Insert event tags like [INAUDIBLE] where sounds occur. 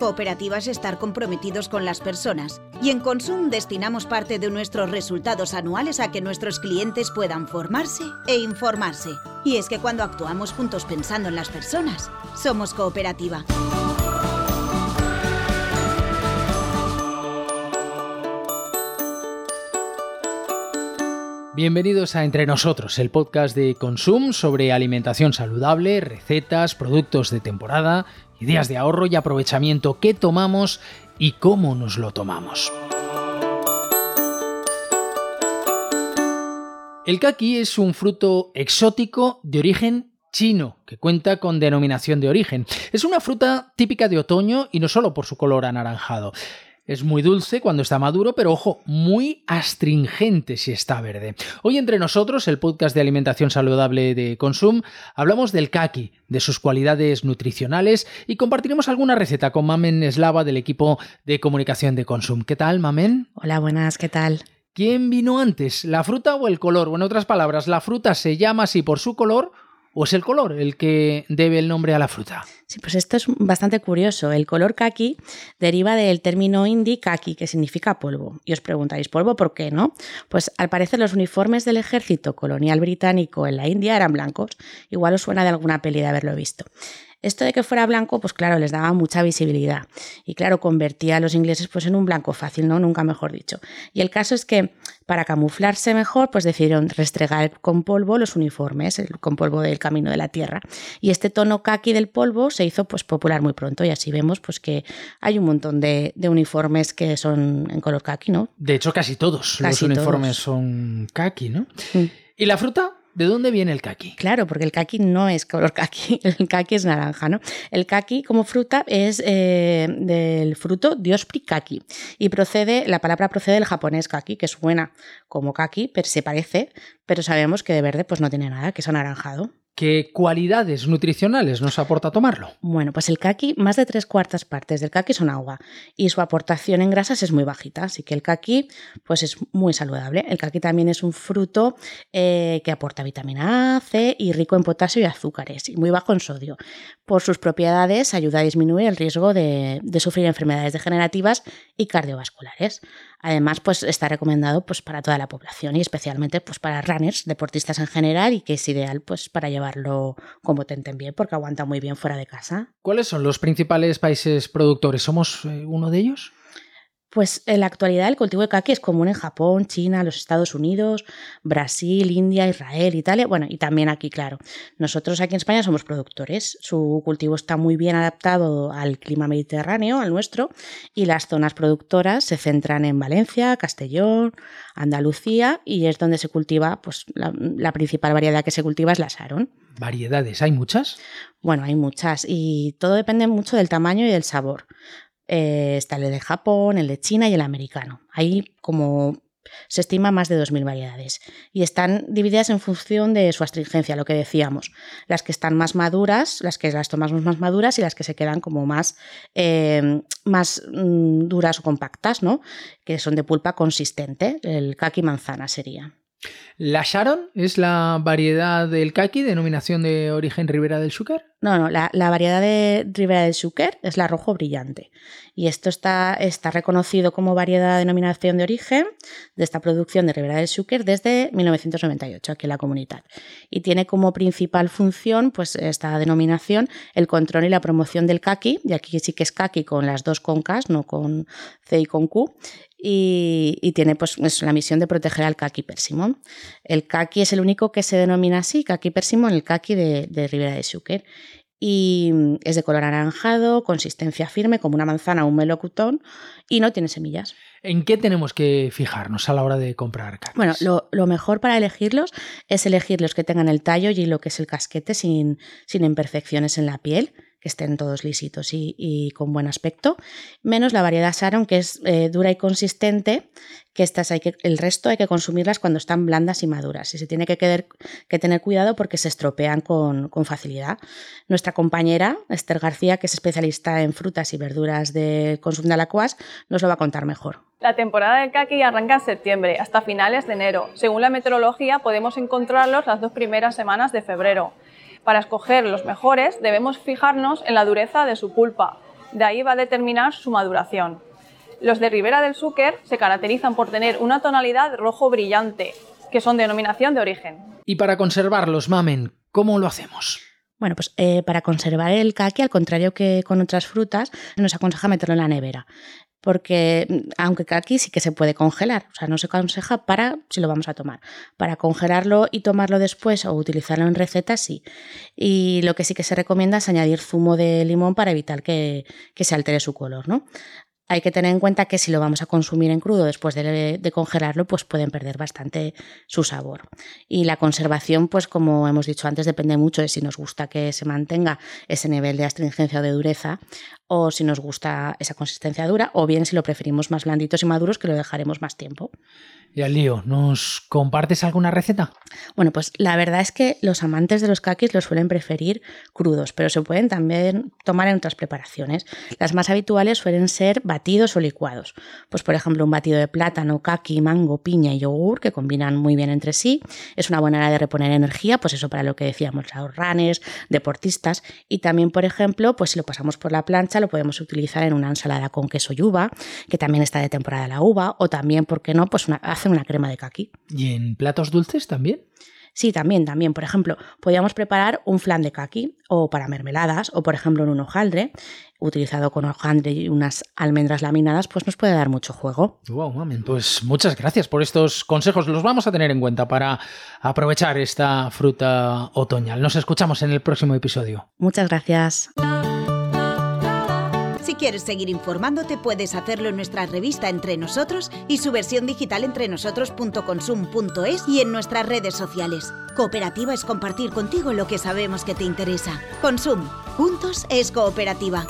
Cooperativa es estar comprometidos con las personas y en Consum destinamos parte de nuestros resultados anuales a que nuestros clientes puedan formarse e informarse. Y es que cuando actuamos juntos pensando en las personas, somos cooperativa. Bienvenidos a Entre Nosotros, el podcast de Consum sobre alimentación saludable, recetas, productos de temporada, ideas de ahorro y aprovechamiento, qué tomamos y cómo nos lo tomamos. El kaki es un fruto exótico de origen chino, que cuenta con denominación de origen. Es una fruta típica de otoño y no solo por su color anaranjado. Es muy dulce cuando está maduro, pero ojo, muy astringente si está verde. Hoy entre nosotros, el podcast de alimentación saludable de Consum, hablamos del kaki, de sus cualidades nutricionales y compartiremos alguna receta con Mamen Eslava del equipo de comunicación de Consum. ¿Qué tal, Mamen? Hola, buenas, ¿qué tal? ¿Quién vino antes, la fruta o el color? O en otras palabras, ¿la fruta se llama así por su color ¿O es el color el que debe el nombre a la fruta? Sí, pues esto es bastante curioso. El color kaki deriva del término hindi kaki, que significa polvo. Y os preguntáis, ¿polvo por qué no? Pues al parecer los uniformes del ejército colonial británico en la India eran blancos. Igual os suena de alguna peli de haberlo visto. Esto de que fuera blanco, pues claro, les daba mucha visibilidad. Y claro, convertía a los ingleses pues en un blanco fácil, ¿no? Nunca mejor dicho. Y el caso es que para camuflarse mejor, pues decidieron restregar con polvo los uniformes, el, con polvo del camino de la tierra. Y este tono kaki del polvo se hizo pues popular muy pronto. Y así vemos pues que hay un montón de, uniformes que son en color kaki, ¿no? De hecho, casi todos los uniformes son kaki, ¿no? Mm. ¿Y la fruta? ¿De dónde viene el kaki? Claro, porque el kaki no es color kaki, [LAUGHS] el kaki es naranja, ¿no? El kaki como fruta es eh, del fruto Diospri y procede, la palabra procede del japonés kaki, que suena como kaki, pero se parece, pero sabemos que de verde pues no tiene nada, que es anaranjado. ¿Qué cualidades nutricionales nos aporta tomarlo? Bueno, pues el kaki, más de tres cuartas partes del kaki son agua y su aportación en grasas es muy bajita, así que el kaki pues es muy saludable. El kaki también es un fruto eh, que aporta vitamina A, C y rico en potasio y azúcares y muy bajo en sodio. Por sus propiedades ayuda a disminuir el riesgo de, de sufrir enfermedades degenerativas y cardiovasculares. Además, pues está recomendado pues, para toda la población y especialmente pues, para runners, deportistas en general, y que es ideal pues, para llevarlo como tenten bien, porque aguanta muy bien fuera de casa. ¿Cuáles son los principales países productores? ¿Somos eh, uno de ellos? Pues en la actualidad el cultivo de kaki es común en Japón, China, los Estados Unidos, Brasil, India, Israel, Italia, bueno, y también aquí, claro. Nosotros aquí en España somos productores. Su cultivo está muy bien adaptado al clima mediterráneo, al nuestro, y las zonas productoras se centran en Valencia, Castellón, Andalucía, y es donde se cultiva, pues la, principal variedad que se cultiva es la Saron. ¿Variedades? ¿Hay muchas? Bueno, hay muchas, y todo depende mucho del tamaño y del sabor. Eh, está el de Japón, el de China y el americano. Hay como se estima más de 2.000 variedades y están divididas en función de su astringencia, lo que decíamos. Las que están más maduras, las que las tomamos más maduras y las que se quedan como más, eh, más mm, duras o compactas, ¿no? que son de pulpa consistente. El kaki manzana sería. ¿La Sharon es la variedad del kaki, denominación de origen Ribera del Xúquer? No, no, la, variedad de Ribera del Xúquer es la rojo brillante. Y esto está, está reconocido como variedad de denominación de origen de esta producción de Ribera del Xúquer desde 1998 aquí en la comunidad. Y tiene como principal función, pues esta denominación, el control y la promoción del kaki, y aquí sí que es kaki con las dos concas, no con C y con Q, y, tiene pues la misión de proteger al kaki persimón. El kaki es el único que se denomina así, kaki persimón, el kaki de, de Ribera de Xúquer. Y es de color anaranjado, consistencia firme, como una manzana o un melocotón, y no tiene semillas. ¿En qué tenemos que fijarnos a la hora de comprar kakis? Bueno, lo, lo, mejor para elegirlos es elegir los que tengan el tallo y lo que es el casquete sin, sin imperfecciones en la piel que estén todos lisitos y, con buen aspecto, menos la variedad Sharon, que es eh, dura y consistente, que estas hay que, el resto hay que consumirlas cuando están blandas y maduras. Y se tiene que, tener cuidado porque se estropean con, facilidad. Nuestra compañera, Esther García, que es especialista en frutas y verduras de consumo de Alacuas, nos lo va a contar mejor. La temporada del kaki arranca en septiembre hasta finales de enero. Según la meteorología, podemos encontrarlos las dos primeras semanas de febrero. Para escoger los mejores debemos fijarnos en la dureza de su pulpa. De ahí va a determinar su maduración. Los de Ribera del Xúquer se caracterizan por tener una tonalidad rojo brillante, que son denominación de origen. Y para conservarlos, mamen, ¿cómo lo hacemos? Bueno, pues eh, para conservar el caqui, al contrario que con otras frutas, nos aconseja meterlo en la nevera. Porque mm, aunque caqui sí que se puede congelar, o sea, no se aconseja para si lo vamos a tomar. Para congelarlo y tomarlo después o utilizarlo en recetas, sí. Y lo que sí que se recomienda es añadir zumo de limón para evitar que, que se altere su color, ¿no? hay que tener en cuenta que si lo vamos a consumir en crudo después de, congelarlo, pues pueden perder bastante su sabor. Y la conservación, pues como hemos dicho antes, depende mucho de si nos gusta que se mantenga ese nivel de astringencia o de dureza o si nos gusta esa consistencia dura o bien si lo preferimos más blanditos y maduros que lo dejaremos más tiempo. Y al lío, ¿nos compartes alguna receta? Bueno, pues la verdad es que los amantes de los kakis los suelen preferir crudos, pero se pueden también tomar en otras preparaciones. Las más habituales suelen ser batidos o licuados. Pues por ejemplo, un batido de plátano, kaki, mango, piña y yogur que combinan muy bien entre sí. Es una buena hora de reponer energía, pues eso para lo que decíamos, los runners, deportistas. Y también, por ejemplo, pues si lo pasamos por la plancha, lo podemos utilizar en una ensalada con queso y uva, que también está de temporada la uva, o también, ¿por qué no? Pues una hacer una crema de kaki. ¿Y en platos dulces también? Sí, también, también. Por ejemplo, podríamos preparar un flan de kaki o para mermeladas o, por ejemplo, en un hojaldre, utilizado con hojaldre y unas almendras laminadas, pues nos puede dar mucho juego. Wow, mamen, pues muchas gracias por estos consejos. Los vamos a tener en cuenta para aprovechar esta fruta otoñal. Nos escuchamos en el próximo episodio. Muchas gracias. Si quieres seguir informándote, puedes hacerlo en nuestra revista Entre Nosotros y su versión digital entrenosotros.consum.es y en nuestras redes sociales. Cooperativa es compartir contigo lo que sabemos que te interesa. Consum. Juntos es cooperativa.